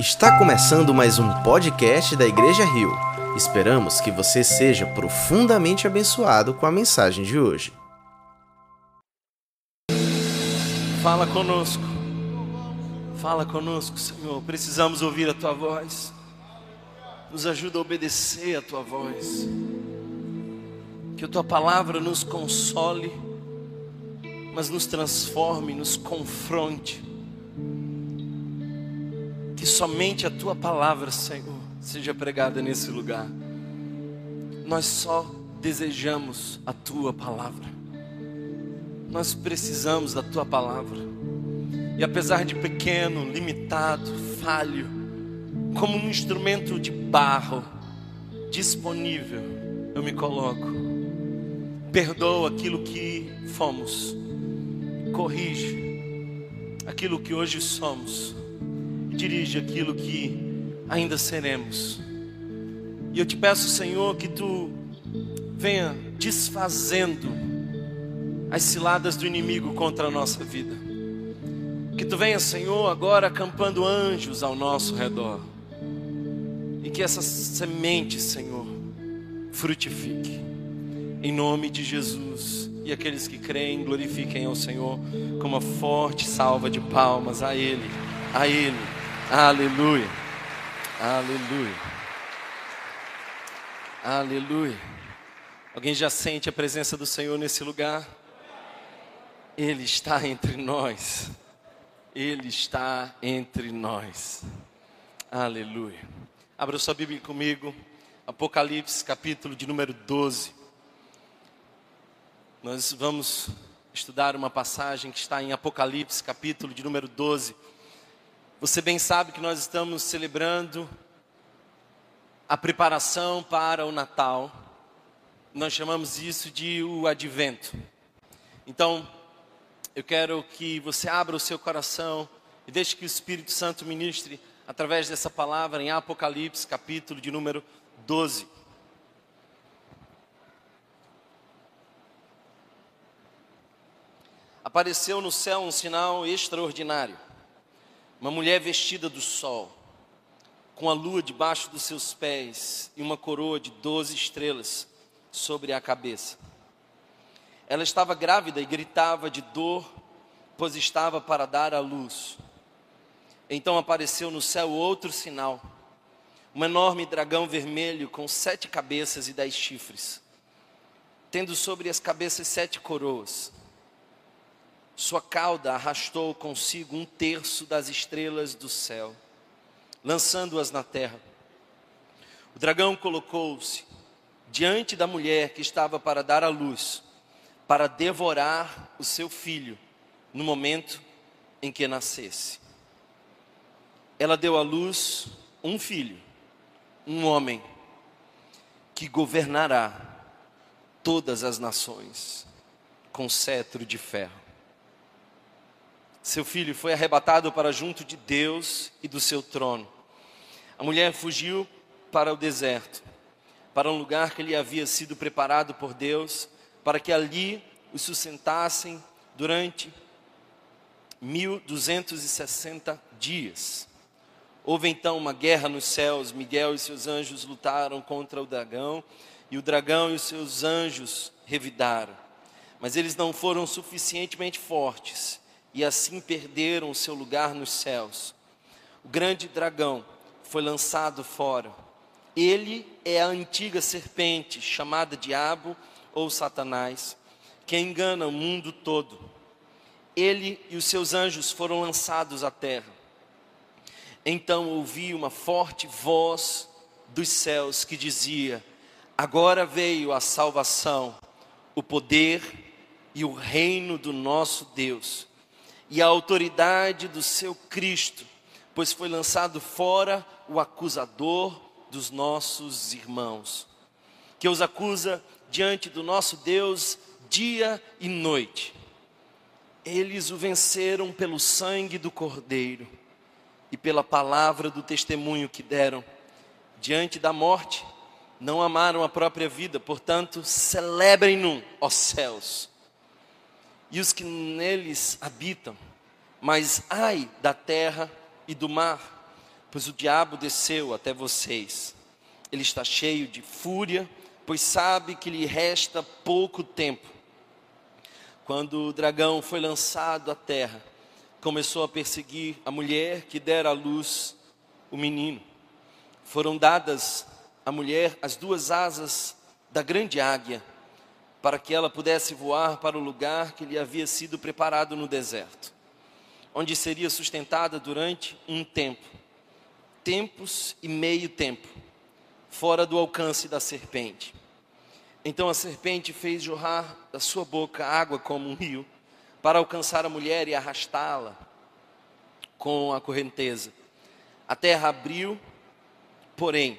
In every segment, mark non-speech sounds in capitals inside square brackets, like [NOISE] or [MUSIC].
Está começando mais um podcast da Igreja Rio. Esperamos que você seja profundamente abençoado com a mensagem de hoje. Fala conosco. Fala conosco, Senhor. Precisamos ouvir a tua voz. Nos ajuda a obedecer a tua voz. Que a tua palavra nos console, mas nos transforme, nos confronte que somente a tua palavra, Senhor, seja pregada nesse lugar. Nós só desejamos a tua palavra. Nós precisamos da tua palavra. E apesar de pequeno, limitado, falho, como um instrumento de barro disponível, eu me coloco. Perdoa aquilo que fomos. Corrige aquilo que hoje somos dirige aquilo que ainda seremos. E eu te peço, Senhor, que tu venha desfazendo as ciladas do inimigo contra a nossa vida. Que tu venha, Senhor, agora acampando anjos ao nosso redor. E que essa semente, Senhor, frutifique. Em nome de Jesus. E aqueles que creem, glorifiquem ao Senhor com uma forte salva de palmas a Ele, a Ele. Aleluia. Aleluia. Aleluia. Alguém já sente a presença do Senhor nesse lugar? Ele está entre nós. Ele está entre nós. Aleluia. Abra sua Bíblia comigo. Apocalipse, capítulo de número 12. Nós vamos estudar uma passagem que está em Apocalipse, capítulo de número 12 você bem sabe que nós estamos celebrando a preparação para o Natal. Nós chamamos isso de o advento. Então, eu quero que você abra o seu coração e deixe que o Espírito Santo ministre através dessa palavra em Apocalipse, capítulo de número 12. Apareceu no céu um sinal extraordinário uma mulher vestida do sol, com a lua debaixo dos seus pés e uma coroa de doze estrelas sobre a cabeça. Ela estava grávida e gritava de dor, pois estava para dar à luz. Então apareceu no céu outro sinal, um enorme dragão vermelho com sete cabeças e dez chifres, tendo sobre as cabeças sete coroas sua cauda arrastou consigo um terço das estrelas do céu, lançando-as na terra. O dragão colocou-se diante da mulher que estava para dar à luz, para devorar o seu filho no momento em que nascesse. Ela deu à luz um filho, um homem, que governará todas as nações com cetro de ferro. Seu filho foi arrebatado para junto de Deus e do seu trono. A mulher fugiu para o deserto, para um lugar que lhe havia sido preparado por Deus, para que ali os sustentassem durante 1260 dias. Houve então uma guerra nos céus, Miguel e seus anjos lutaram contra o dragão, e o dragão e os seus anjos revidaram. Mas eles não foram suficientemente fortes e assim perderam o seu lugar nos céus. O grande dragão foi lançado fora. Ele é a antiga serpente, chamada Diabo ou Satanás, que engana o mundo todo. Ele e os seus anjos foram lançados à terra. Então ouvi uma forte voz dos céus que dizia: Agora veio a salvação, o poder e o reino do nosso Deus e a autoridade do seu Cristo, pois foi lançado fora o acusador dos nossos irmãos, que os acusa diante do nosso Deus dia e noite. Eles o venceram pelo sangue do Cordeiro e pela palavra do testemunho que deram. Diante da morte, não amaram a própria vida, portanto, celebrem-no, ó céus e os que neles habitam. Mas ai da terra e do mar, pois o diabo desceu até vocês. Ele está cheio de fúria, pois sabe que lhe resta pouco tempo. Quando o dragão foi lançado à terra, começou a perseguir a mulher que dera à luz o menino. Foram dadas à mulher as duas asas da grande águia, para que ela pudesse voar para o lugar que lhe havia sido preparado no deserto, onde seria sustentada durante um tempo, tempos e meio tempo, fora do alcance da serpente. Então a serpente fez jorrar da sua boca água como um rio, para alcançar a mulher e arrastá-la com a correnteza. A terra abriu, porém,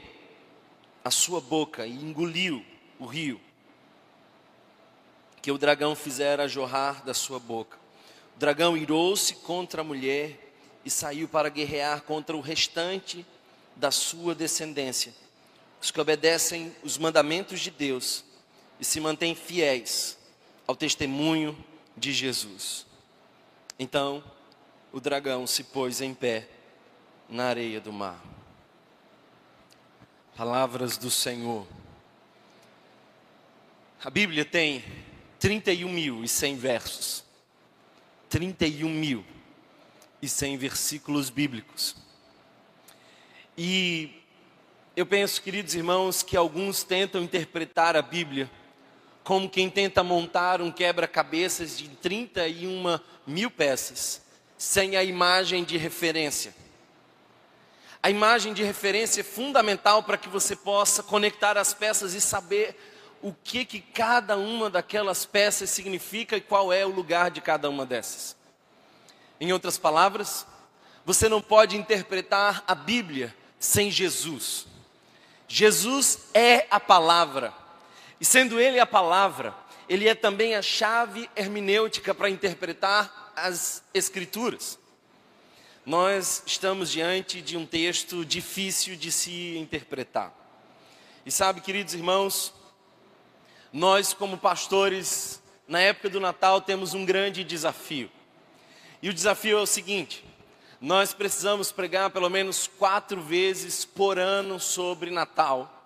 a sua boca e engoliu o rio que o dragão fizera jorrar da sua boca. O dragão irou-se contra a mulher e saiu para guerrear contra o restante da sua descendência, os que obedecem os mandamentos de Deus e se mantêm fiéis ao testemunho de Jesus. Então, o dragão se pôs em pé na areia do mar. Palavras do Senhor. A Bíblia tem 31 mil e 100 versos. 31 mil e 100 versículos bíblicos. E eu penso, queridos irmãos, que alguns tentam interpretar a Bíblia como quem tenta montar um quebra-cabeças de 31 mil peças, sem a imagem de referência. A imagem de referência é fundamental para que você possa conectar as peças e saber o que, que cada uma daquelas peças significa e qual é o lugar de cada uma dessas. Em outras palavras, você não pode interpretar a Bíblia sem Jesus. Jesus é a palavra. E sendo ele a palavra, ele é também a chave hermenêutica para interpretar as Escrituras. Nós estamos diante de um texto difícil de se interpretar. E sabe, queridos irmãos, nós, como pastores, na época do Natal, temos um grande desafio. E o desafio é o seguinte: nós precisamos pregar pelo menos quatro vezes por ano sobre Natal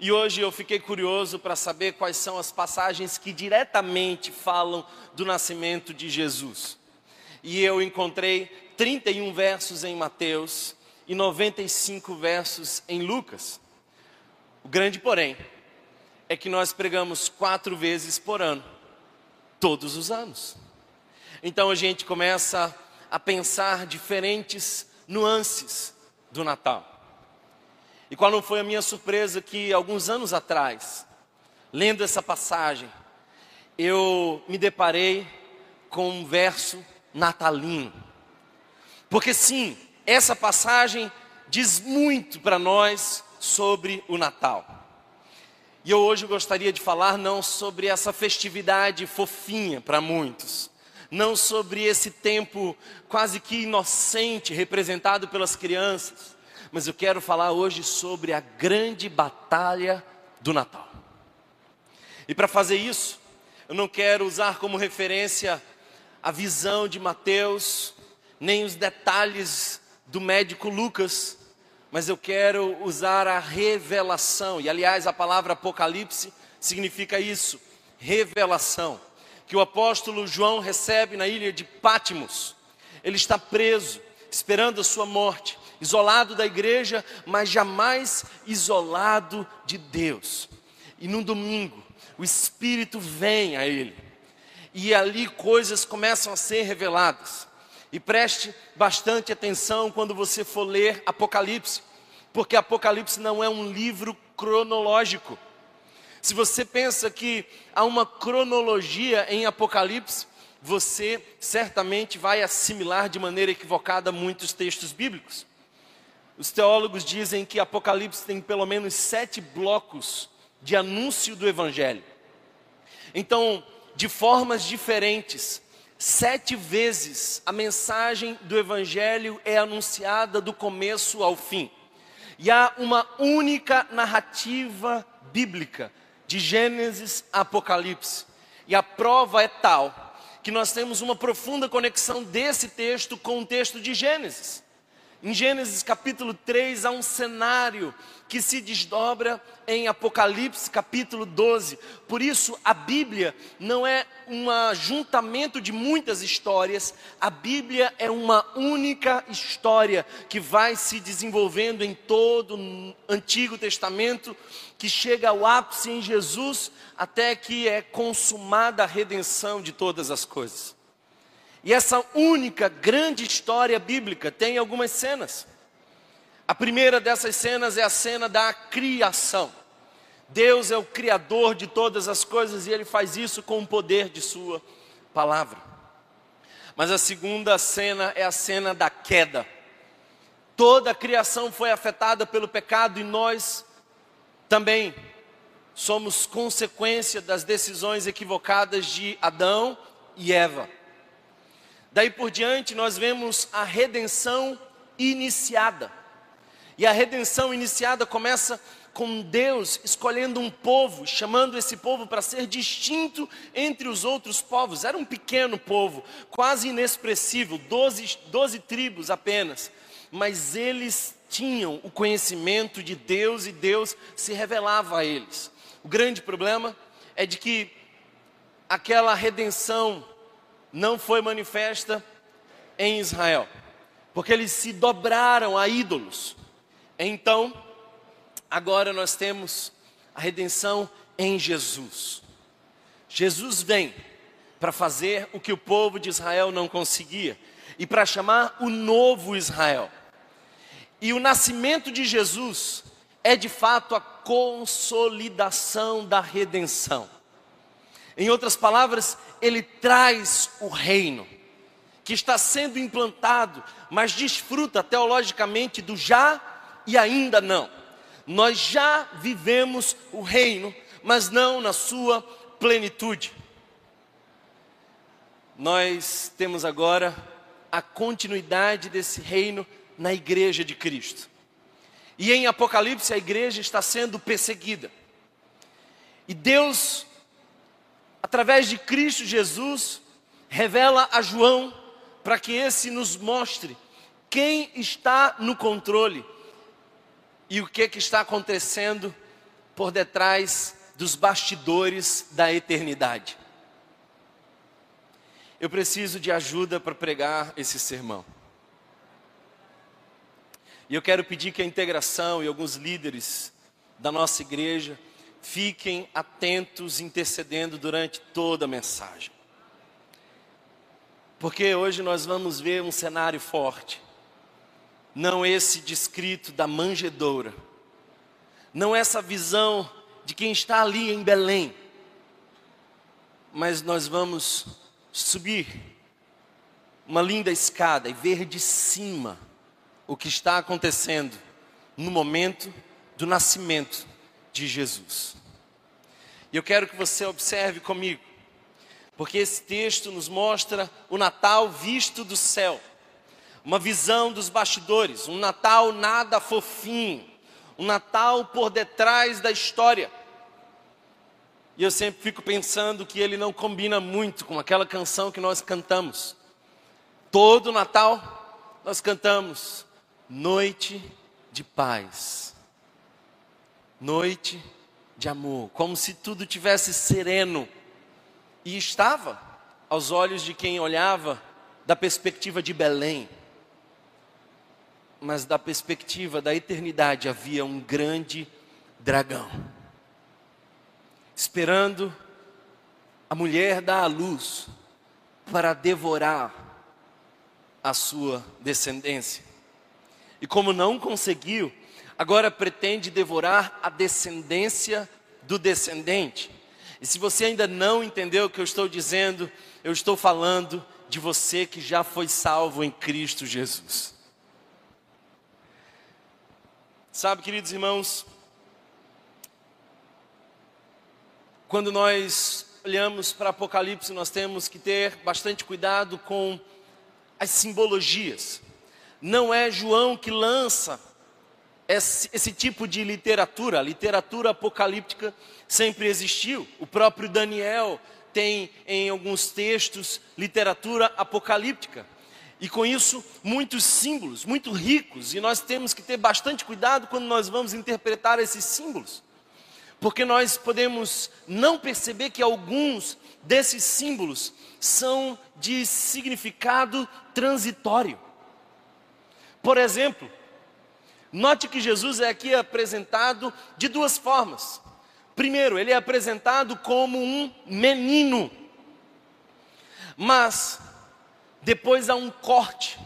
e hoje eu fiquei curioso para saber quais são as passagens que diretamente falam do nascimento de Jesus. E eu encontrei 31 versos em Mateus e 95 versos em Lucas. O grande porém é que nós pregamos quatro vezes por ano, todos os anos. Então a gente começa a pensar diferentes nuances do Natal. E qual não foi a minha surpresa que alguns anos atrás, lendo essa passagem, eu me deparei com um verso natalino. Porque sim, essa passagem diz muito para nós sobre o Natal. E eu hoje gostaria de falar não sobre essa festividade fofinha para muitos, não sobre esse tempo quase que inocente representado pelas crianças, mas eu quero falar hoje sobre a grande batalha do Natal. E para fazer isso, eu não quero usar como referência a visão de Mateus, nem os detalhes do médico Lucas, mas eu quero usar a revelação. E aliás, a palavra Apocalipse significa isso, revelação, que o apóstolo João recebe na ilha de Pátimos. Ele está preso, esperando a sua morte isolado da igreja, mas jamais isolado de Deus. E no domingo, o Espírito vem a ele, e ali coisas começam a ser reveladas. E preste bastante atenção quando você for ler Apocalipse, porque Apocalipse não é um livro cronológico. Se você pensa que há uma cronologia em Apocalipse, você certamente vai assimilar de maneira equivocada muitos textos bíblicos. Os teólogos dizem que Apocalipse tem pelo menos sete blocos de anúncio do Evangelho. Então, de formas diferentes, sete vezes a mensagem do Evangelho é anunciada do começo ao fim. E há uma única narrativa bíblica, de Gênesis a Apocalipse. E a prova é tal que nós temos uma profunda conexão desse texto com o texto de Gênesis. Em Gênesis capítulo 3 há um cenário que se desdobra em Apocalipse capítulo 12. Por isso, a Bíblia não é um ajuntamento de muitas histórias, a Bíblia é uma única história que vai se desenvolvendo em todo o Antigo Testamento, que chega ao ápice em Jesus, até que é consumada a redenção de todas as coisas. E essa única grande história bíblica tem algumas cenas. A primeira dessas cenas é a cena da criação. Deus é o criador de todas as coisas e ele faz isso com o poder de sua palavra. Mas a segunda cena é a cena da queda. Toda a criação foi afetada pelo pecado e nós também somos consequência das decisões equivocadas de Adão e Eva. Daí por diante, nós vemos a redenção iniciada. E a redenção iniciada começa com Deus escolhendo um povo, chamando esse povo para ser distinto entre os outros povos. Era um pequeno povo, quase inexpressivo, doze, doze tribos apenas. Mas eles tinham o conhecimento de Deus e Deus se revelava a eles. O grande problema é de que aquela redenção não foi manifesta em Israel, porque eles se dobraram a ídolos. Então, agora nós temos a redenção em Jesus. Jesus vem para fazer o que o povo de Israel não conseguia e para chamar o novo Israel. E o nascimento de Jesus é de fato a consolidação da redenção. Em outras palavras, ele traz o reino que está sendo implantado, mas desfruta teologicamente do já e ainda não. Nós já vivemos o reino, mas não na sua plenitude. Nós temos agora a continuidade desse reino na igreja de Cristo. E em Apocalipse a igreja está sendo perseguida. E Deus através de Cristo Jesus, revela a João para que esse nos mostre quem está no controle e o que, que está acontecendo por detrás dos bastidores da eternidade. Eu preciso de ajuda para pregar esse sermão. E eu quero pedir que a integração e alguns líderes da nossa igreja fiquem atentos, intercedendo durante toda a mensagem. Porque hoje nós vamos ver um cenário forte. Não esse descrito da manjedoura. Não essa visão de quem está ali em Belém. Mas nós vamos subir uma linda escada e ver de cima o que está acontecendo no momento do nascimento de Jesus. E eu quero que você observe comigo, porque esse texto nos mostra o Natal visto do céu, uma visão dos bastidores, um Natal nada fofinho, um Natal por detrás da história. E eu sempre fico pensando que ele não combina muito com aquela canção que nós cantamos. Todo Natal nós cantamos Noite de Paz noite de amor, como se tudo tivesse sereno. E estava aos olhos de quem olhava da perspectiva de Belém. Mas da perspectiva da eternidade havia um grande dragão, esperando a mulher dar à luz para devorar a sua descendência. E como não conseguiu, agora pretende devorar a descendência do descendente. E se você ainda não entendeu o que eu estou dizendo, eu estou falando de você que já foi salvo em Cristo Jesus. Sabe, queridos irmãos, quando nós olhamos para Apocalipse, nós temos que ter bastante cuidado com as simbologias. Não é João que lança esse, esse tipo de literatura, literatura apocalíptica, sempre existiu. O próprio Daniel tem em alguns textos literatura apocalíptica. E com isso, muitos símbolos, muito ricos, e nós temos que ter bastante cuidado quando nós vamos interpretar esses símbolos. Porque nós podemos não perceber que alguns desses símbolos são de significado transitório. Por exemplo, note que Jesus é aqui apresentado de duas formas. Primeiro, ele é apresentado como um menino, mas depois há um corte,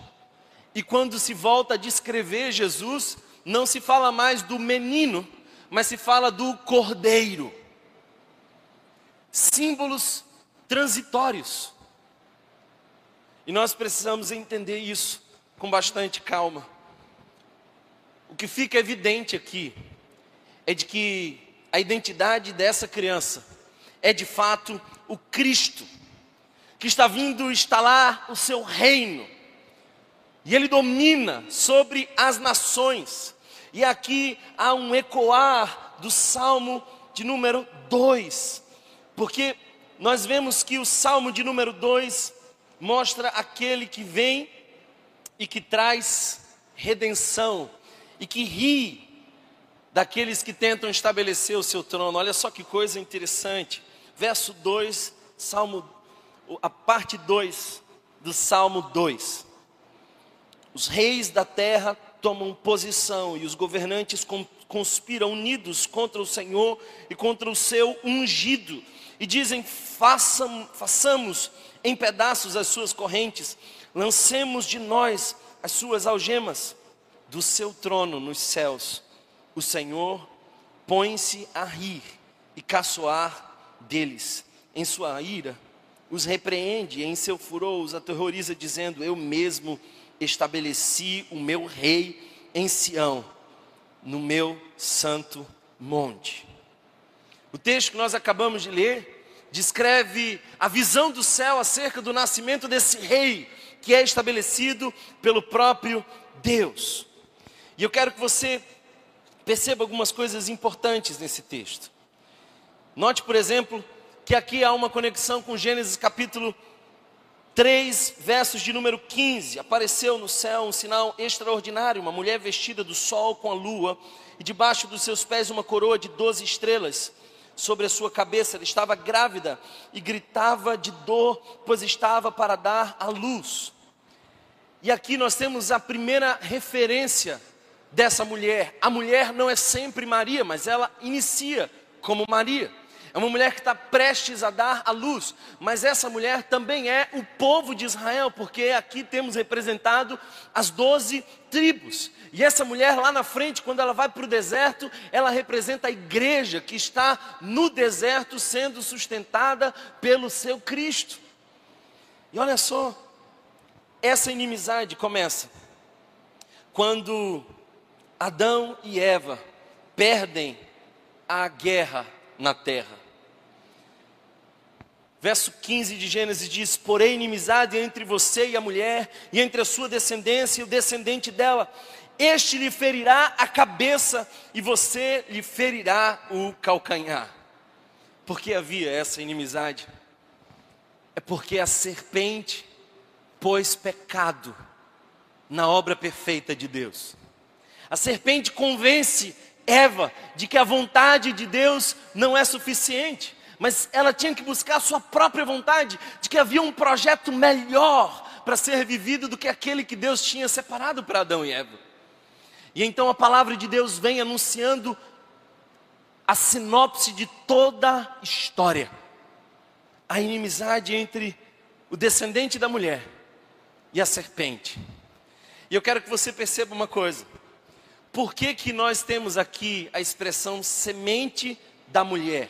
e quando se volta a descrever Jesus, não se fala mais do menino, mas se fala do cordeiro. Símbolos transitórios. E nós precisamos entender isso com bastante calma. O que fica evidente aqui é de que a identidade dessa criança é de fato o Cristo, que está vindo instalar o seu reino. E ele domina sobre as nações. E aqui há um ecoar do Salmo de número 2, porque nós vemos que o Salmo de número 2 mostra aquele que vem e que traz redenção e que ri daqueles que tentam estabelecer o seu trono. Olha só que coisa interessante. Verso 2, Salmo a parte 2 do Salmo 2. Os reis da terra tomam posição e os governantes conspiram unidos contra o Senhor e contra o seu ungido e dizem: Façam, façamos em pedaços as suas correntes, lancemos de nós as suas algemas. Do seu trono nos céus, o Senhor põe-se a rir e caçoar deles. Em sua ira, os repreende, em seu furor os aterroriza, dizendo: Eu mesmo estabeleci o meu rei em Sião, no meu santo monte. O texto que nós acabamos de ler descreve a visão do céu acerca do nascimento desse rei que é estabelecido pelo próprio Deus. E eu quero que você perceba algumas coisas importantes nesse texto. Note, por exemplo, que aqui há uma conexão com Gênesis capítulo 3, versos de número 15. Apareceu no céu um sinal extraordinário: uma mulher vestida do sol com a lua, e debaixo dos seus pés uma coroa de doze estrelas sobre a sua cabeça. Ela estava grávida e gritava de dor, pois estava para dar à luz. E aqui nós temos a primeira referência dessa mulher. A mulher não é sempre Maria, mas ela inicia como Maria. É uma mulher que está prestes a dar à luz, mas essa mulher também é o povo de Israel, porque aqui temos representado as doze tribos. E essa mulher lá na frente, quando ela vai para o deserto, ela representa a igreja que está no deserto sendo sustentada pelo seu Cristo. E olha só, essa inimizade começa quando Adão e Eva perdem a guerra na terra. Verso 15 de Gênesis diz: Porém, inimizade entre você e a mulher, e entre a sua descendência e o descendente dela. Este lhe ferirá a cabeça, e você lhe ferirá o calcanhar. Por que havia essa inimizade? É porque a serpente pôs pecado na obra perfeita de Deus. A serpente convence Eva de que a vontade de Deus não é suficiente mas ela tinha que buscar a sua própria vontade, de que havia um projeto melhor para ser vivido do que aquele que Deus tinha separado para Adão e Eva. E então a palavra de Deus vem anunciando a sinopse de toda a história. A inimizade entre o descendente da mulher e a serpente. E eu quero que você perceba uma coisa. Por que, que nós temos aqui a expressão semente da mulher?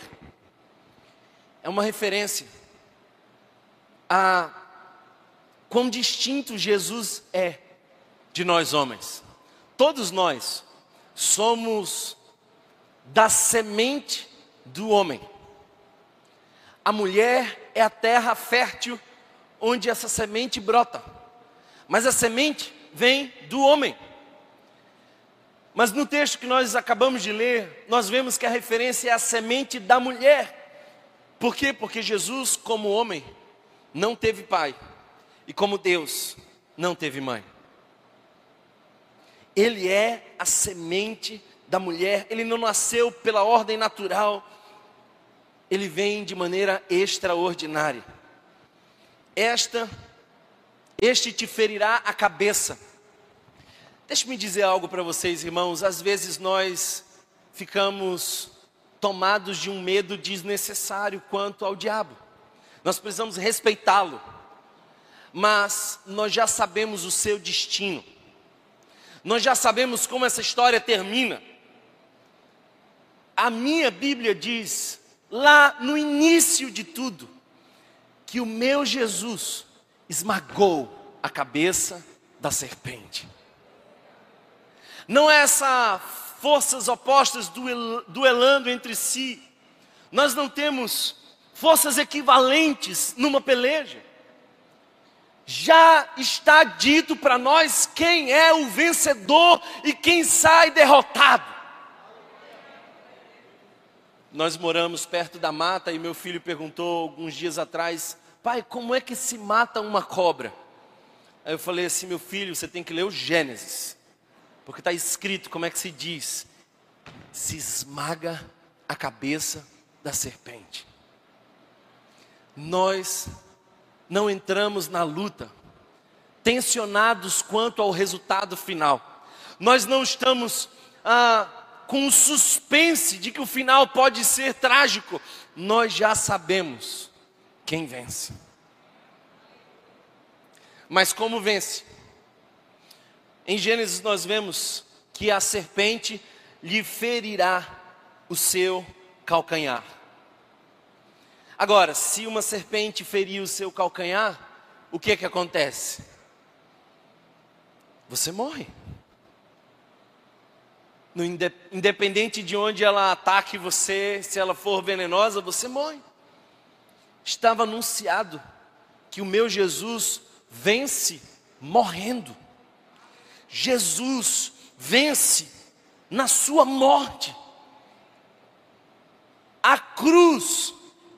É uma referência a quão distinto Jesus é de nós homens. Todos nós somos da semente do homem. A mulher é a terra fértil onde essa semente brota. Mas a semente vem do homem. Mas no texto que nós acabamos de ler, nós vemos que a referência é a semente da mulher. Por quê? Porque Jesus, como homem, não teve pai, e como Deus, não teve mãe. Ele é a semente da mulher, ele não nasceu pela ordem natural, ele vem de maneira extraordinária. Esta, este te ferirá a cabeça. Deixe-me dizer algo para vocês, irmãos. Às vezes nós ficamos tomados de um medo desnecessário quanto ao diabo. Nós precisamos respeitá-lo, mas nós já sabemos o seu destino. Nós já sabemos como essa história termina. A minha Bíblia diz, lá no início de tudo, que o meu Jesus esmagou a cabeça da serpente. Não é essa forças opostas duelando entre si. Nós não temos forças equivalentes numa peleja já está dito para nós quem é o vencedor e quem sai derrotado. Nós moramos perto da mata e meu filho perguntou alguns dias atrás: pai, como é que se mata uma cobra? Aí eu falei assim: meu filho, você tem que ler o Gênesis, porque está escrito como é que se diz: se esmaga a cabeça da serpente. Nós não entramos na luta tensionados quanto ao resultado final. Nós não estamos ah, com o suspense de que o final pode ser trágico. Nós já sabemos quem vence. Mas como vence? Em Gênesis nós vemos que a serpente lhe ferirá o seu calcanhar. Agora, se uma serpente ferir o seu calcanhar, o que é que acontece? Você morre. No, independente de onde ela ataque você, se ela for venenosa, você morre. Estava anunciado que o meu Jesus vence morrendo. Jesus vence na sua morte. A cruz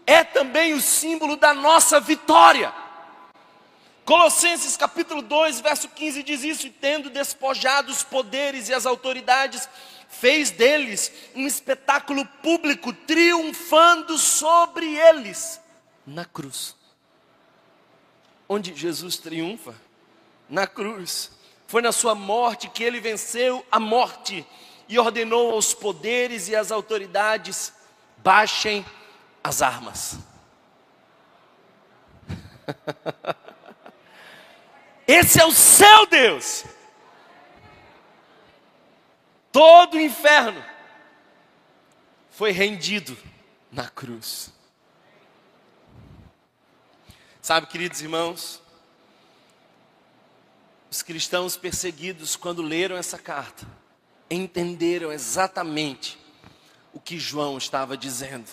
é também o símbolo da nossa vitória. Colossenses capítulo 2, verso 15 diz isso: e tendo despojado os poderes e as autoridades, fez deles um espetáculo público, triunfando sobre eles na cruz. Onde Jesus triunfa? Na cruz. Foi na sua morte que ele venceu a morte e ordenou aos poderes e às autoridades: baixem as armas. [LAUGHS] Esse é o seu Deus. Todo o inferno foi rendido na cruz. Sabe, queridos irmãos, os cristãos perseguidos, quando leram essa carta, entenderam exatamente o que João estava dizendo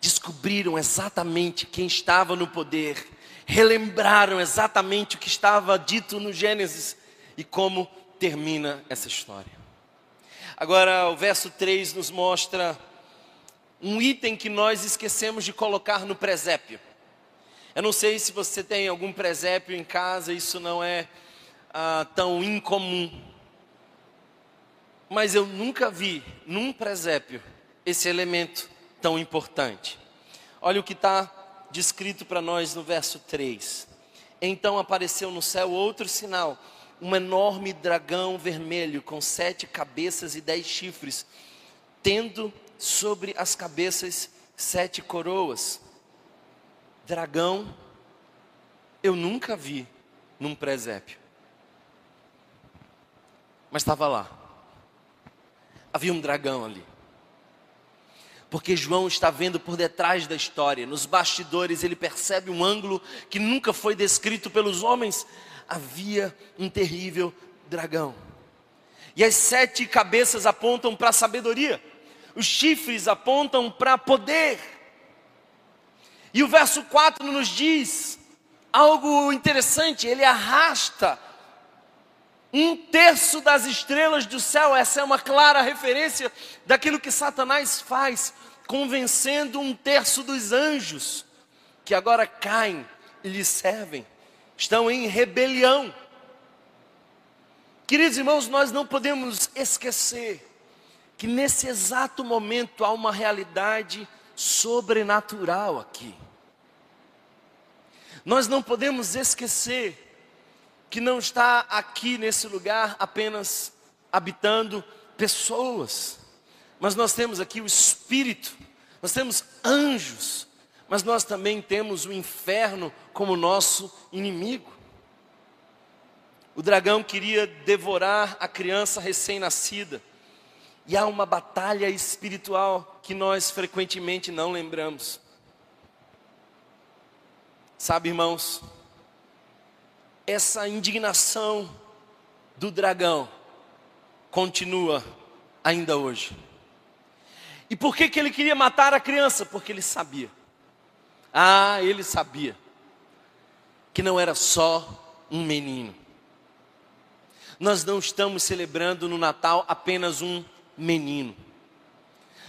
descobriram exatamente quem estava no poder, relembraram exatamente o que estava dito no Gênesis e como termina essa história. Agora, o verso 3 nos mostra um item que nós esquecemos de colocar no presépio. Eu não sei se você tem algum presépio em casa, isso não é ah, tão incomum. Mas eu nunca vi num presépio esse elemento tão importante. Olha o que está descrito para nós no verso 3. Então apareceu no céu outro sinal, um enorme dragão vermelho com sete cabeças e dez chifres, tendo sobre as cabeças sete coroas. Dragão, eu nunca vi num presépio, mas estava lá. Havia um dragão ali. Porque João está vendo por detrás da história, nos bastidores, ele percebe um ângulo que nunca foi descrito pelos homens. Havia um terrível dragão, e as sete cabeças apontam para a sabedoria, os chifres apontam para poder, e o verso 4 nos diz algo interessante: ele arrasta um terço das estrelas do céu, essa é uma clara referência daquilo que Satanás faz convencendo um terço dos anjos que agora caem e lhe servem, estão em rebelião. Queridos irmãos, nós não podemos esquecer que nesse exato momento há uma realidade sobrenatural aqui. Nós não podemos esquecer que não está aqui nesse lugar apenas habitando pessoas, mas nós temos aqui o Espírito, nós temos anjos, mas nós também temos o inferno como nosso inimigo. O dragão queria devorar a criança recém-nascida, e há uma batalha espiritual que nós frequentemente não lembramos. Sabe, irmãos, essa indignação do dragão continua ainda hoje. E por que, que ele queria matar a criança? Porque ele sabia. Ah, ele sabia que não era só um menino. Nós não estamos celebrando no Natal apenas um menino.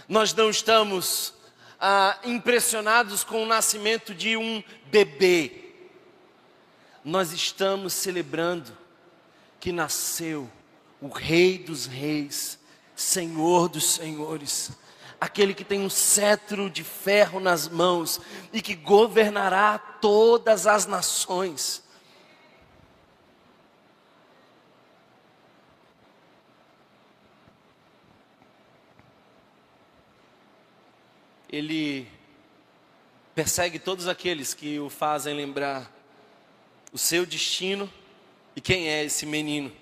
Nós não estamos ah, impressionados com o nascimento de um bebê nós estamos celebrando que nasceu o Rei dos Reis, Senhor dos Senhores, aquele que tem um cetro de ferro nas mãos e que governará todas as nações. Ele persegue todos aqueles que o fazem lembrar o seu destino e quem é esse menino.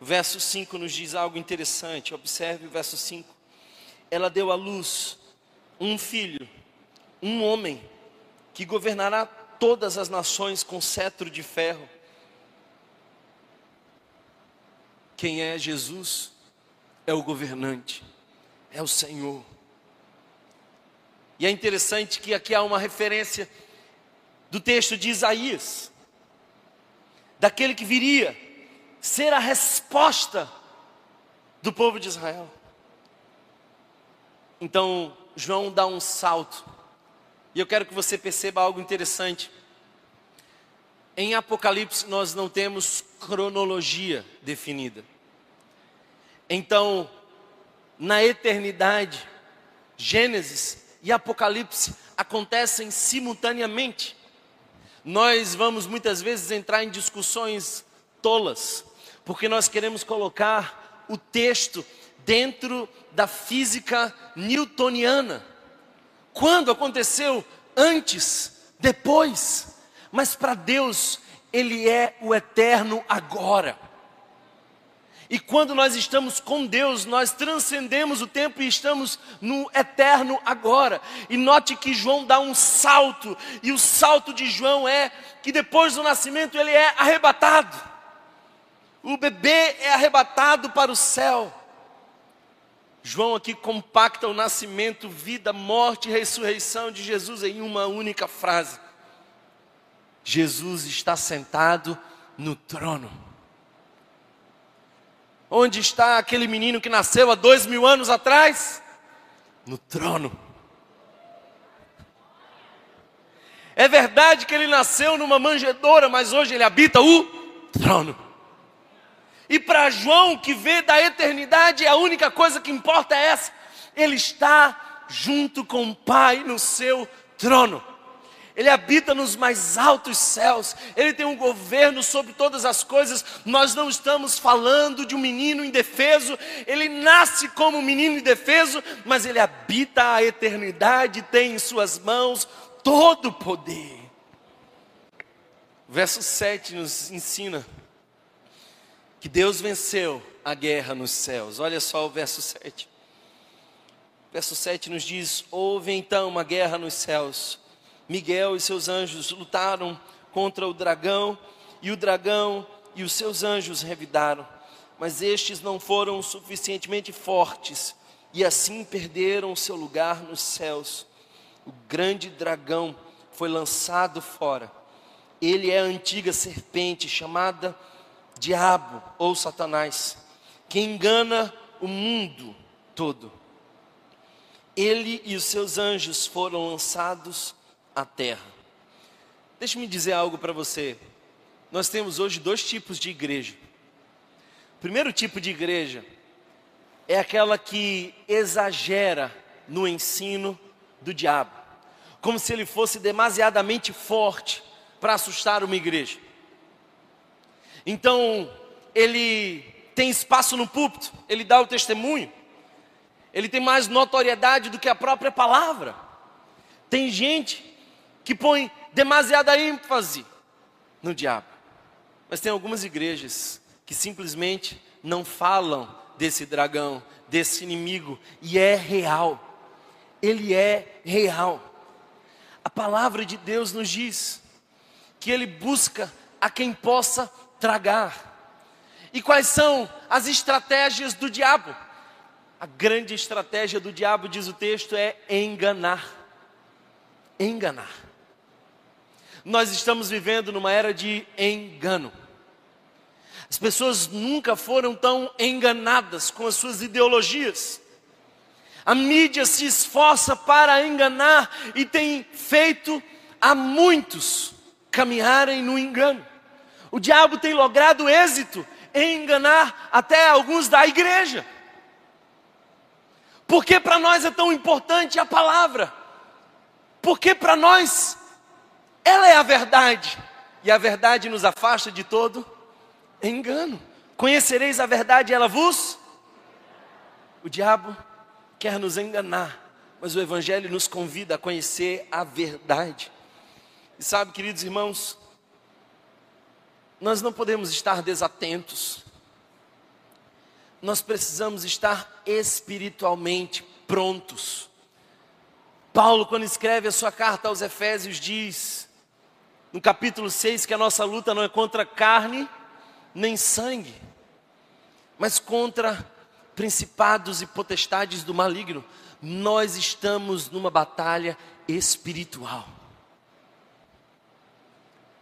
O verso 5 nos diz algo interessante, observe o verso 5. Ela deu à luz um filho, um homem, que governará todas as nações com cetro de ferro. Quem é Jesus? É o governante, é o Senhor. E é interessante que aqui há uma referência do texto de Isaías, daquele que viria ser a resposta do povo de Israel. Então, João dá um salto, e eu quero que você perceba algo interessante. Em Apocalipse, nós não temos cronologia definida. Então, na eternidade, Gênesis e Apocalipse acontecem simultaneamente nós vamos muitas vezes entrar em discussões tolas, porque nós queremos colocar o texto dentro da física newtoniana. Quando aconteceu? Antes, depois. Mas para Deus, Ele é o eterno agora. E quando nós estamos com Deus, nós transcendemos o tempo e estamos no eterno agora. E note que João dá um salto, e o salto de João é que depois do nascimento ele é arrebatado. O bebê é arrebatado para o céu. João aqui compacta o nascimento, vida, morte e ressurreição de Jesus em uma única frase. Jesus está sentado no trono. Onde está aquele menino que nasceu há dois mil anos atrás? No trono. É verdade que ele nasceu numa manjedoura, mas hoje ele habita o trono. E para João, que vê da eternidade, a única coisa que importa é essa: ele está junto com o Pai no seu trono. Ele habita nos mais altos céus, Ele tem um governo sobre todas as coisas. Nós não estamos falando de um menino indefeso, ele nasce como um menino indefeso, mas ele habita a eternidade, tem em Suas mãos todo o poder. Verso 7 nos ensina que Deus venceu a guerra nos céus. Olha só o verso 7. Verso 7 nos diz: Houve então uma guerra nos céus Miguel e seus anjos lutaram contra o dragão, e o dragão e os seus anjos revidaram. Mas estes não foram suficientemente fortes, e assim perderam seu lugar nos céus. O grande dragão foi lançado fora. Ele é a antiga serpente chamada Diabo ou Satanás, que engana o mundo todo. Ele e os seus anjos foram lançados a terra. Deixe-me dizer algo para você. Nós temos hoje dois tipos de igreja. primeiro tipo de igreja é aquela que exagera no ensino do diabo, como se ele fosse demasiadamente forte para assustar uma igreja. Então, ele tem espaço no púlpito, ele dá o testemunho, ele tem mais notoriedade do que a própria palavra. Tem gente que põe demasiada ênfase no diabo, mas tem algumas igrejas que simplesmente não falam desse dragão, desse inimigo, e é real, ele é real. A palavra de Deus nos diz que ele busca a quem possa tragar. E quais são as estratégias do diabo? A grande estratégia do diabo, diz o texto, é enganar. Enganar. Nós estamos vivendo numa era de engano. As pessoas nunca foram tão enganadas com as suas ideologias. A mídia se esforça para enganar e tem feito a muitos caminharem no engano. O diabo tem logrado êxito em enganar até alguns da igreja. Por que para nós é tão importante a palavra? Porque para nós ela é a verdade, e a verdade nos afasta de todo engano. Conhecereis a verdade, ela vos. O diabo quer nos enganar, mas o Evangelho nos convida a conhecer a verdade. E sabe, queridos irmãos, nós não podemos estar desatentos, nós precisamos estar espiritualmente prontos. Paulo, quando escreve a sua carta aos Efésios, diz, no capítulo 6, que a nossa luta não é contra carne nem sangue, mas contra principados e potestades do maligno. Nós estamos numa batalha espiritual.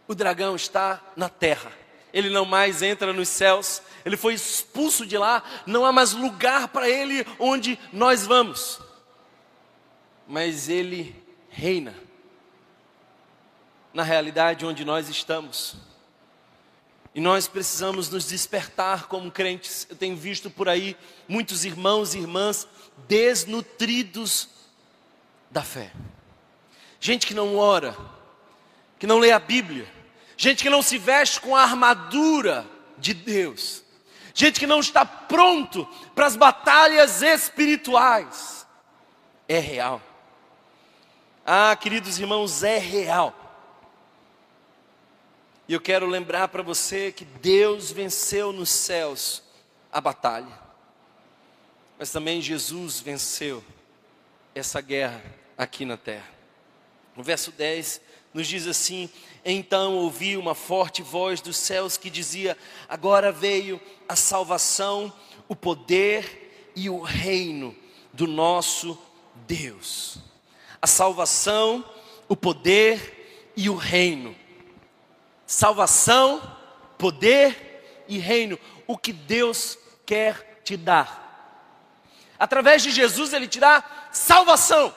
O dragão está na terra, ele não mais entra nos céus, ele foi expulso de lá, não há mais lugar para ele onde nós vamos, mas ele reina na realidade onde nós estamos. E nós precisamos nos despertar como crentes. Eu tenho visto por aí muitos irmãos e irmãs desnutridos da fé. Gente que não ora, que não lê a Bíblia, gente que não se veste com a armadura de Deus, gente que não está pronto para as batalhas espirituais. É real. Ah, queridos irmãos, é real. E eu quero lembrar para você que Deus venceu nos céus a batalha, mas também Jesus venceu essa guerra aqui na terra. No verso 10 nos diz assim: Então ouvi uma forte voz dos céus que dizia: Agora veio a salvação, o poder e o reino do nosso Deus. A salvação, o poder e o reino salvação, poder e reino, o que Deus quer te dar. Através de Jesus, Ele te dá salvação.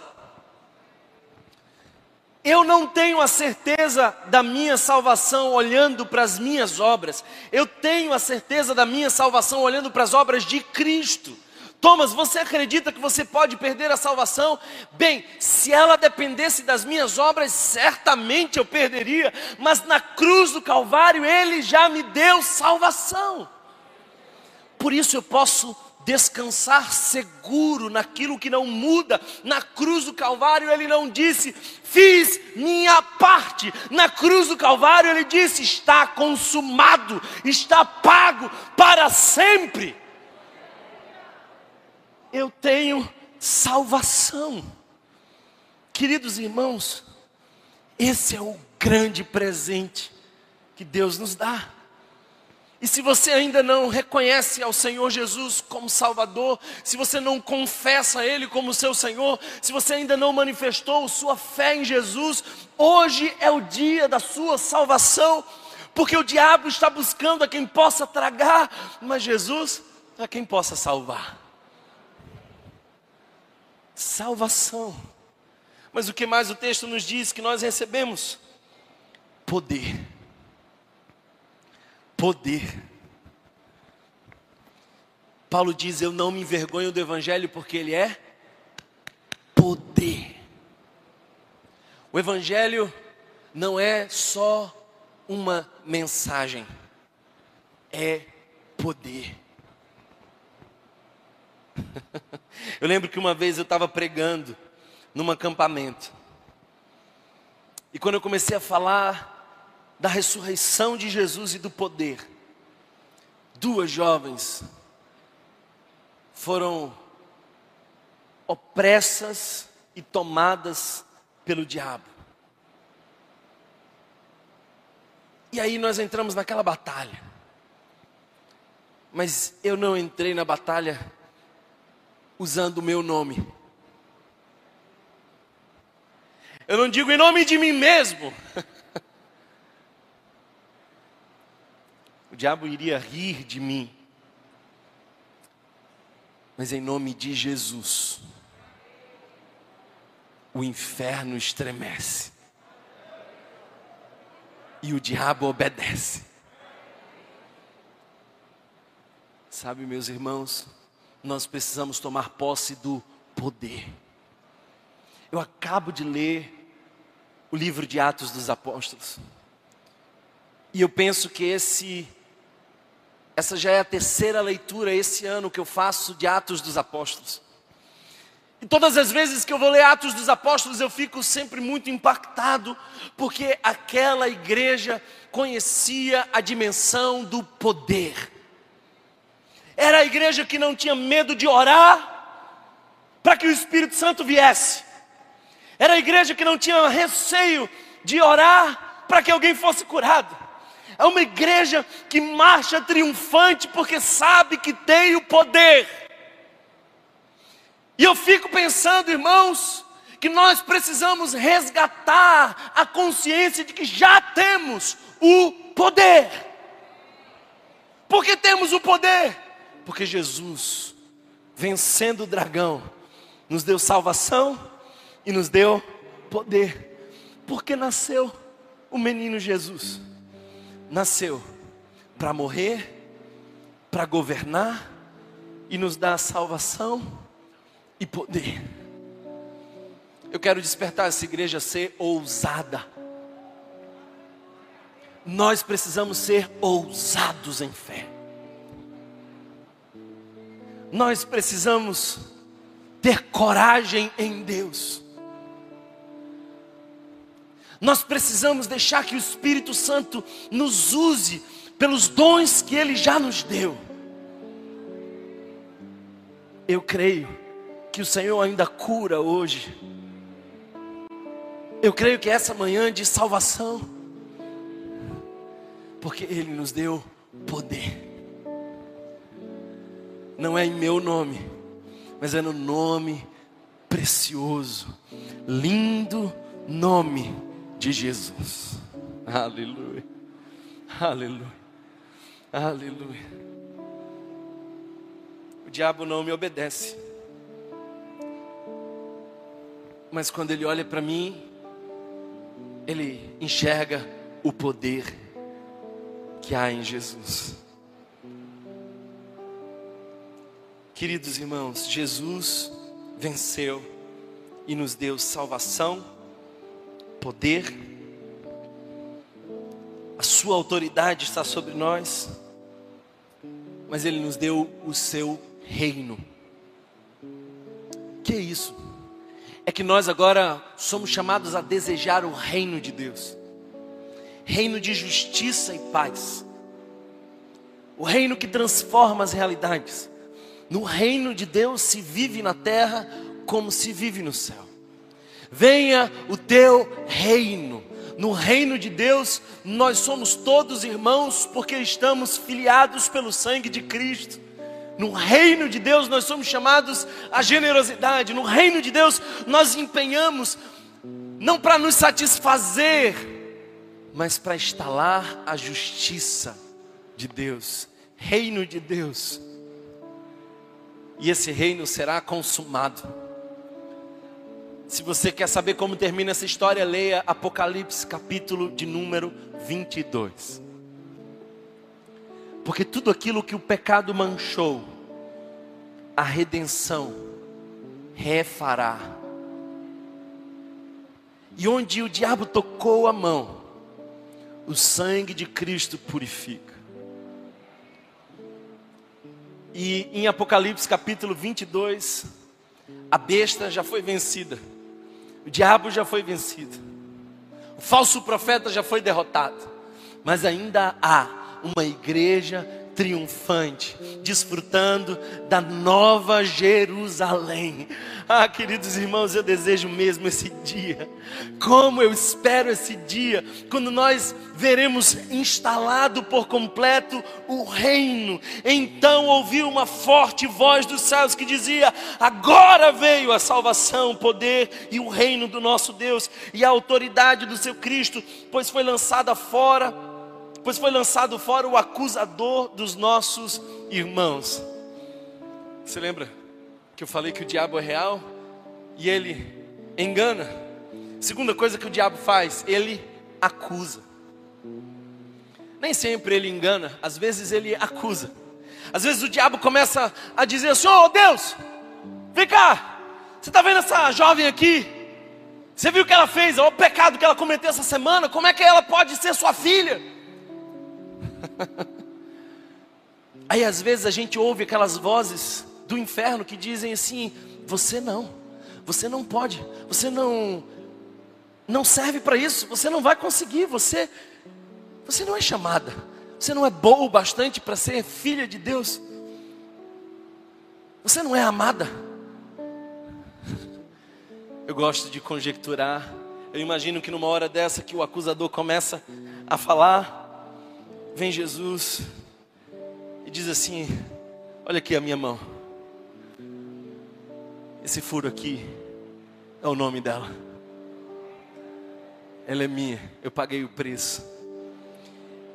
Eu não tenho a certeza da minha salvação olhando para as minhas obras, eu tenho a certeza da minha salvação olhando para as obras de Cristo. Thomas, você acredita que você pode perder a salvação? Bem, se ela dependesse das minhas obras, certamente eu perderia, mas na cruz do Calvário ele já me deu salvação. Por isso eu posso descansar seguro naquilo que não muda. Na cruz do Calvário ele não disse, fiz minha parte. Na cruz do Calvário ele disse, está consumado, está pago para sempre eu tenho salvação. Queridos irmãos, esse é o grande presente que Deus nos dá. E se você ainda não reconhece ao Senhor Jesus como Salvador, se você não confessa Ele como seu Senhor, se você ainda não manifestou sua fé em Jesus, hoje é o dia da sua salvação, porque o diabo está buscando a quem possa tragar, mas Jesus é quem possa salvar salvação. Mas o que mais o texto nos diz que nós recebemos? Poder. Poder. Paulo diz: Eu não me envergonho do Evangelho porque ele é poder. O Evangelho não é só uma mensagem, é poder. [LAUGHS] eu lembro que uma vez eu estava pregando num acampamento. E quando eu comecei a falar da ressurreição de Jesus e do poder, duas jovens foram opressas e tomadas pelo diabo. E aí nós entramos naquela batalha. Mas eu não entrei na batalha usando o meu nome. Eu não digo em nome de mim mesmo. [LAUGHS] o diabo iria rir de mim. Mas em nome de Jesus, o inferno estremece. E o diabo obedece. Sabe, meus irmãos, nós precisamos tomar posse do poder. Eu acabo de ler o livro de Atos dos Apóstolos. E eu penso que esse essa já é a terceira leitura esse ano que eu faço de Atos dos Apóstolos. E todas as vezes que eu vou ler Atos dos Apóstolos, eu fico sempre muito impactado, porque aquela igreja conhecia a dimensão do poder. Era a igreja que não tinha medo de orar para que o Espírito Santo viesse. Era a igreja que não tinha receio de orar para que alguém fosse curado. É uma igreja que marcha triunfante porque sabe que tem o poder. E eu fico pensando, irmãos, que nós precisamos resgatar a consciência de que já temos o poder. Porque temos o poder? Porque Jesus, vencendo o dragão, nos deu salvação e nos deu poder. Porque nasceu o menino Jesus. Nasceu para morrer, para governar e nos dar salvação e poder. Eu quero despertar essa igreja a ser ousada. Nós precisamos ser ousados em fé. Nós precisamos ter coragem em Deus. Nós precisamos deixar que o Espírito Santo nos use pelos dons que Ele já nos deu. Eu creio que o Senhor ainda cura hoje. Eu creio que essa manhã de salvação, porque Ele nos deu poder não é em meu nome, mas é no nome precioso, lindo nome de Jesus. Aleluia, aleluia, aleluia. O diabo não me obedece, mas quando ele olha para mim, ele enxerga o poder que há em Jesus. Queridos irmãos, Jesus venceu e nos deu salvação, poder, a Sua autoridade está sobre nós, mas Ele nos deu o Seu reino. Que é isso? É que nós agora somos chamados a desejar o reino de Deus, reino de justiça e paz, o reino que transforma as realidades no reino de Deus se vive na terra como se vive no céu. Venha o teu reino. No reino de Deus, nós somos todos irmãos porque estamos filiados pelo sangue de Cristo. No reino de Deus, nós somos chamados à generosidade. No reino de Deus, nós empenhamos não para nos satisfazer, mas para instalar a justiça de Deus. Reino de Deus e esse reino será consumado. Se você quer saber como termina essa história, leia Apocalipse, capítulo de número 22. Porque tudo aquilo que o pecado manchou, a redenção refará. E onde o diabo tocou a mão, o sangue de Cristo purifica. E em Apocalipse capítulo 22, a besta já foi vencida, o diabo já foi vencido, o falso profeta já foi derrotado, mas ainda há uma igreja triunfante, desfrutando da nova Jerusalém. Ah, queridos irmãos, eu desejo mesmo esse dia. Como eu espero esse dia, quando nós veremos instalado por completo o reino. Então ouvi uma forte voz dos céus que dizia: Agora veio a salvação, o poder e o reino do nosso Deus e a autoridade do seu Cristo, pois foi lançada fora pois foi lançado fora o acusador dos nossos irmãos. Você lembra que eu falei que o diabo é real e ele engana? Segunda coisa que o diabo faz, ele acusa. Nem sempre ele engana, às vezes ele acusa. Às vezes o diabo começa a dizer assim: Oh Deus, vem cá, você está vendo essa jovem aqui? Você viu o que ela fez? Olha o pecado que ela cometeu essa semana. Como é que ela pode ser sua filha? [LAUGHS] Aí às vezes a gente ouve aquelas vozes do inferno que dizem assim: você não, você não pode, você não não serve para isso, você não vai conseguir, você você não é chamada, você não é boa o bastante para ser filha de Deus. Você não é amada. [LAUGHS] Eu gosto de conjecturar. Eu imagino que numa hora dessa que o acusador começa a falar, vem Jesus e diz assim: Olha aqui a minha mão. Esse furo aqui é o nome dela. Ela é minha, eu paguei o preço.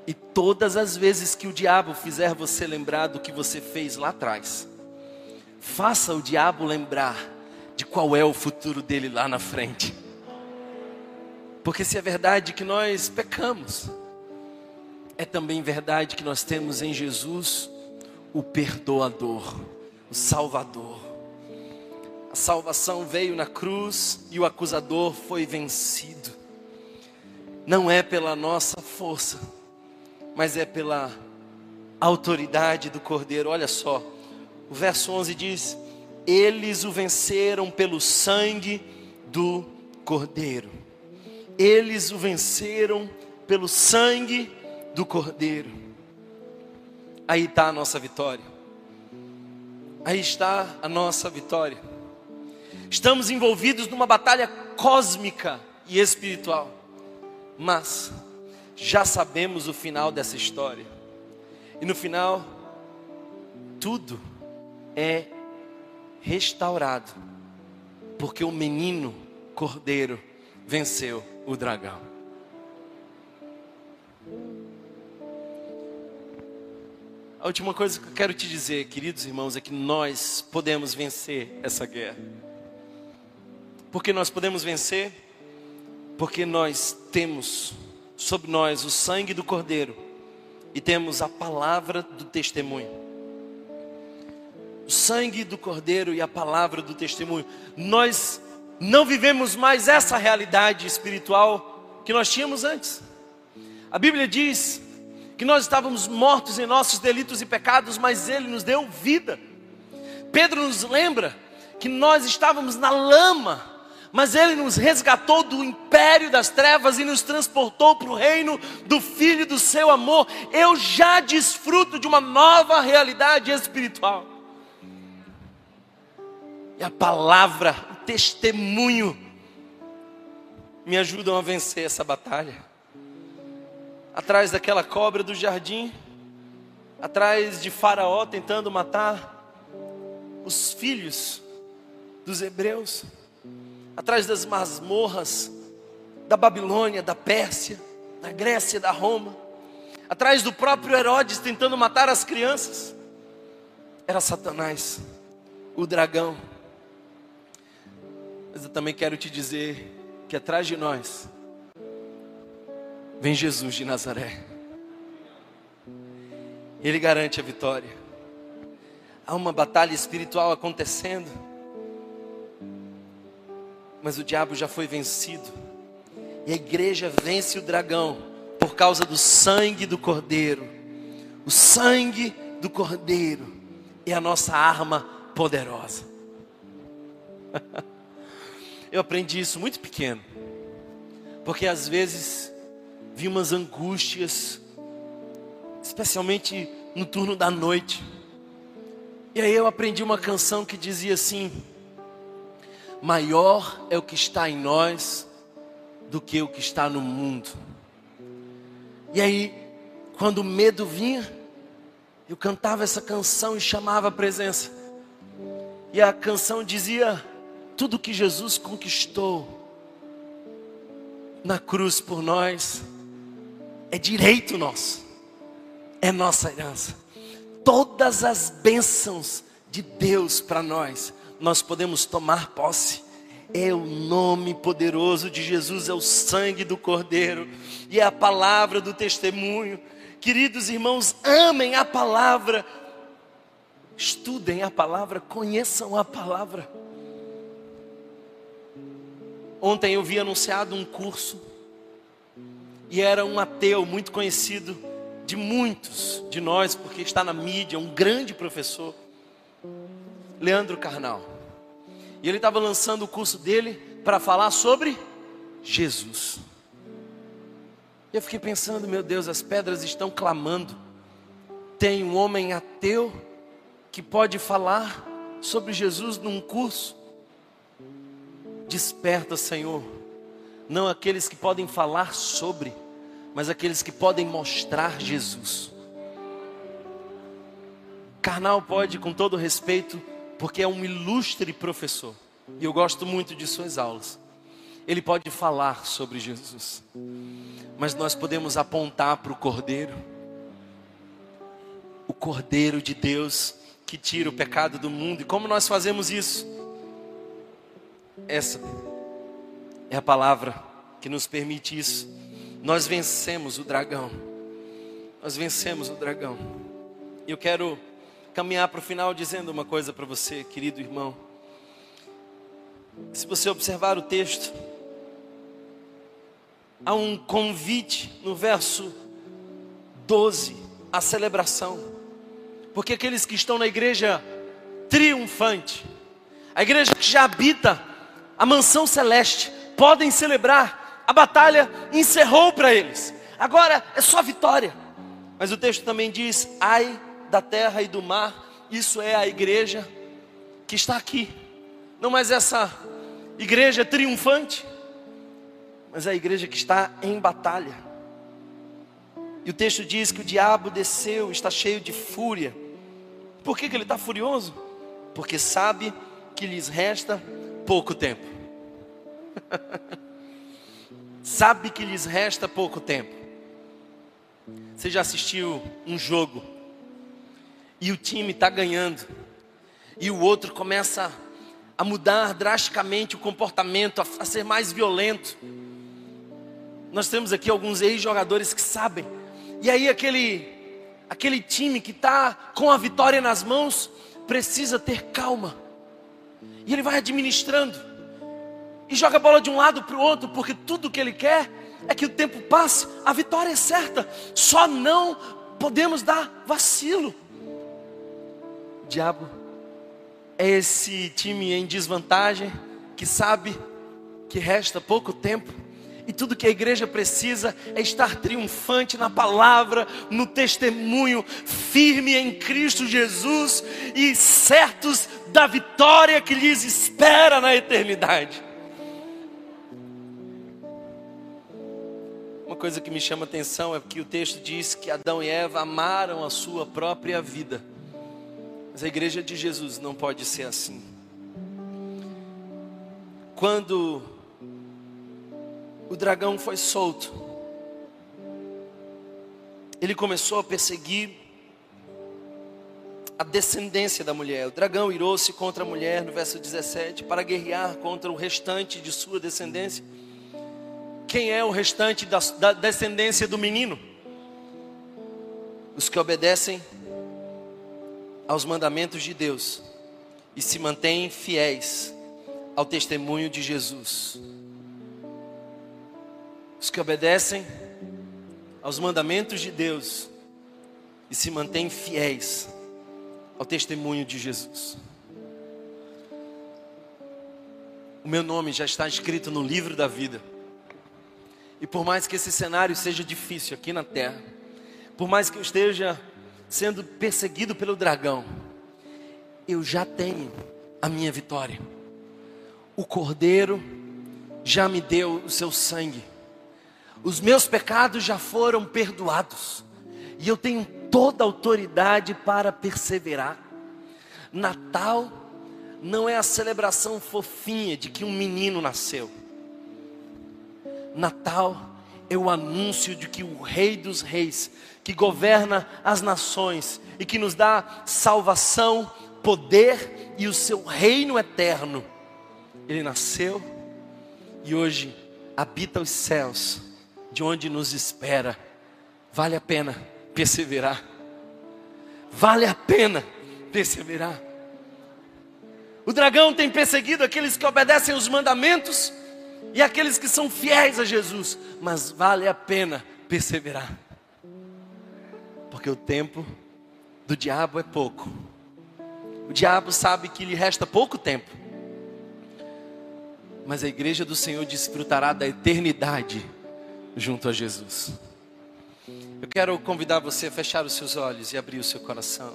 E todas as vezes que o diabo fizer você lembrar do que você fez lá atrás, faça o diabo lembrar de qual é o futuro dele lá na frente. Porque se é verdade que nós pecamos, é também verdade que nós temos em Jesus o perdoador, o Salvador. A salvação veio na cruz e o acusador foi vencido. Não é pela nossa força, mas é pela autoridade do Cordeiro. Olha só, o verso 11 diz: Eles o venceram pelo sangue do Cordeiro. Eles o venceram pelo sangue do Cordeiro. Aí está a nossa vitória. Aí está a nossa vitória. Estamos envolvidos numa batalha cósmica e espiritual. Mas já sabemos o final dessa história. E no final, tudo é restaurado. Porque o menino cordeiro venceu o dragão. A última coisa que eu quero te dizer, queridos irmãos, é que nós podemos vencer essa guerra. Porque nós podemos vencer? Porque nós temos sobre nós o sangue do Cordeiro e temos a palavra do testemunho. O sangue do Cordeiro e a palavra do testemunho. Nós não vivemos mais essa realidade espiritual que nós tínhamos antes. A Bíblia diz que nós estávamos mortos em nossos delitos e pecados, mas Ele nos deu vida. Pedro nos lembra que nós estávamos na lama, mas Ele nos resgatou do império das trevas e nos transportou para o reino do Filho do Seu amor. Eu já desfruto de uma nova realidade espiritual. E a palavra, o testemunho, me ajudam a vencer essa batalha atrás daquela cobra do jardim, atrás de Faraó tentando matar os filhos dos hebreus, atrás das masmorras da Babilônia, da Pérsia, da Grécia, da Roma, atrás do próprio Herodes tentando matar as crianças, era Satanás, o dragão. Mas eu também quero te dizer que atrás de nós Vem Jesus de Nazaré. Ele garante a vitória. há uma batalha espiritual acontecendo, mas o diabo já foi vencido, e a igreja vence o dragão por causa do sangue do Cordeiro. O sangue do Cordeiro é a nossa arma poderosa. [LAUGHS] Eu aprendi isso muito pequeno, porque às vezes vi umas angústias, especialmente no turno da noite. E aí eu aprendi uma canção que dizia assim: Maior é o que está em nós do que o que está no mundo. E aí, quando o medo vinha, eu cantava essa canção e chamava a presença. E a canção dizia: tudo que Jesus conquistou na cruz por nós é direito nosso, é nossa herança. Todas as bênçãos de Deus para nós, nós podemos tomar posse. É o nome poderoso de Jesus, é o sangue do Cordeiro, e é a palavra do testemunho. Queridos irmãos, amem a palavra, estudem a palavra, conheçam a palavra. Ontem eu vi anunciado um curso, e era um ateu muito conhecido de muitos de nós, porque está na mídia, um grande professor, Leandro Carnal. E ele estava lançando o curso dele para falar sobre Jesus. Eu fiquei pensando, meu Deus, as pedras estão clamando. Tem um homem ateu que pode falar sobre Jesus num curso. Desperta, Senhor, não aqueles que podem falar sobre, mas aqueles que podem mostrar Jesus. Carnal pode, com todo respeito, porque é um ilustre professor, e eu gosto muito de suas aulas. Ele pode falar sobre Jesus, mas nós podemos apontar para o Cordeiro, o Cordeiro de Deus que tira o pecado do mundo. E como nós fazemos isso? Essa é a palavra que nos permite isso. Nós vencemos o dragão. Nós vencemos o dragão. E eu quero caminhar para o final dizendo uma coisa para você, querido irmão. Se você observar o texto, há um convite no verso 12 à celebração. Porque aqueles que estão na igreja triunfante, a igreja que já habita a mansão celeste, podem celebrar, a batalha encerrou para eles, agora é só vitória. Mas o texto também diz: ai da terra e do mar, isso é a igreja que está aqui, não mais essa igreja triunfante, mas a igreja que está em batalha. E o texto diz que o diabo desceu, está cheio de fúria por que, que ele está furioso? Porque sabe que lhes resta pouco tempo. [LAUGHS] sabe que lhes resta pouco tempo. Você já assistiu um jogo e o time está ganhando e o outro começa a mudar drasticamente o comportamento, a, ser mais violento. Nós temos aqui alguns ex-jogadores que sabem. E aí aquele aquele time que está com a vitória nas mãos, precisa ter calma. E ele vai administrando. E joga a bola de um lado para o outro, porque tudo que ele quer é que o tempo passe, a vitória é certa. Só não podemos dar vacilo. Diabo é esse time em desvantagem que sabe que resta pouco tempo e tudo que a igreja precisa é estar triunfante na palavra, no testemunho, firme em Cristo Jesus e certos da vitória que lhes espera na eternidade. Uma coisa que me chama atenção é que o texto diz que Adão e Eva amaram a sua própria vida. Mas a igreja de Jesus não pode ser assim. Quando o dragão foi solto. Ele começou a perseguir a descendência da mulher. O dragão irou-se contra a mulher, no verso 17, para guerrear contra o restante de sua descendência. Quem é o restante da, da descendência do menino? Os que obedecem aos mandamentos de Deus e se mantêm fiéis ao testemunho de Jesus. Os que obedecem aos mandamentos de Deus e se mantêm fiéis ao testemunho de Jesus. O meu nome já está escrito no livro da vida. E por mais que esse cenário seja difícil aqui na terra, por mais que eu esteja sendo perseguido pelo dragão, eu já tenho a minha vitória. O Cordeiro já me deu o seu sangue. Os meus pecados já foram perdoados. E eu tenho toda a autoridade para perseverar. Natal não é a celebração fofinha de que um menino nasceu. Natal é o anúncio de que o Rei dos Reis, que governa as nações e que nos dá salvação, poder e o seu reino eterno, ele nasceu e hoje habita os céus, de onde nos espera. Vale a pena perseverar. Vale a pena perseverar. O dragão tem perseguido aqueles que obedecem os mandamentos e aqueles que são fiéis a Jesus, mas vale a pena perseverar, porque o tempo do diabo é pouco. O diabo sabe que lhe resta pouco tempo, mas a igreja do Senhor desfrutará da eternidade junto a Jesus. Eu quero convidar você a fechar os seus olhos e abrir o seu coração.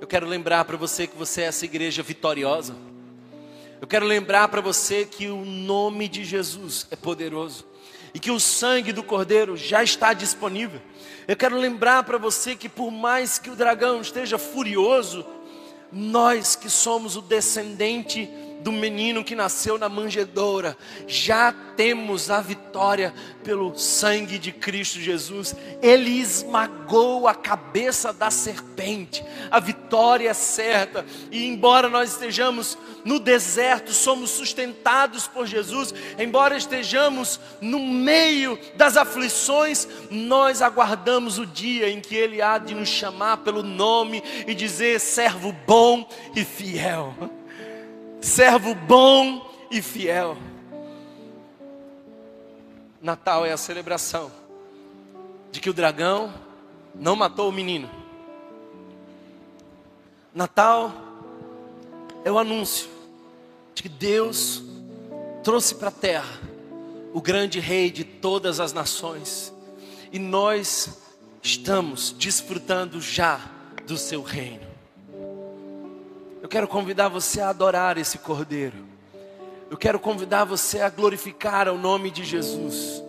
Eu quero lembrar para você que você é essa igreja vitoriosa. Eu quero lembrar para você que o nome de Jesus é poderoso e que o sangue do Cordeiro já está disponível. Eu quero lembrar para você que por mais que o dragão esteja furioso, nós que somos o descendente do menino que nasceu na manjedoura, já temos a vitória pelo sangue de Cristo Jesus. Ele esmagou a cabeça da serpente. A vitória é certa. E embora nós estejamos no deserto, somos sustentados por Jesus, embora estejamos no meio das aflições, nós aguardamos o dia em que ele há de nos chamar pelo nome e dizer servo bom e fiel servo bom e fiel. Natal é a celebração de que o dragão não matou o menino. Natal é o anúncio de que Deus trouxe para a terra o grande rei de todas as nações e nós estamos desfrutando já do seu reino. Quero convidar você a adorar esse Cordeiro. Eu quero convidar você a glorificar o nome de Jesus.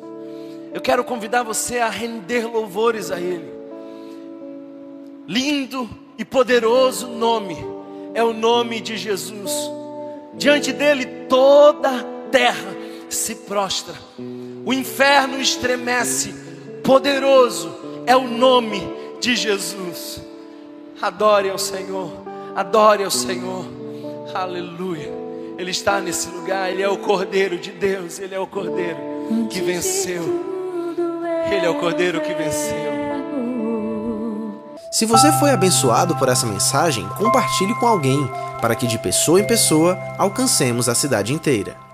Eu quero convidar você a render louvores a Ele. Lindo e poderoso nome é o nome de Jesus. Diante dele toda a terra se prostra. O inferno estremece. Poderoso é o nome de Jesus. Adore ao Senhor. Adore ao Senhor. Aleluia. Ele está nesse lugar. Ele é o Cordeiro de Deus. Ele é o Cordeiro que venceu. Ele é o Cordeiro que venceu. Se você foi abençoado por essa mensagem, compartilhe com alguém, para que de pessoa em pessoa alcancemos a cidade inteira.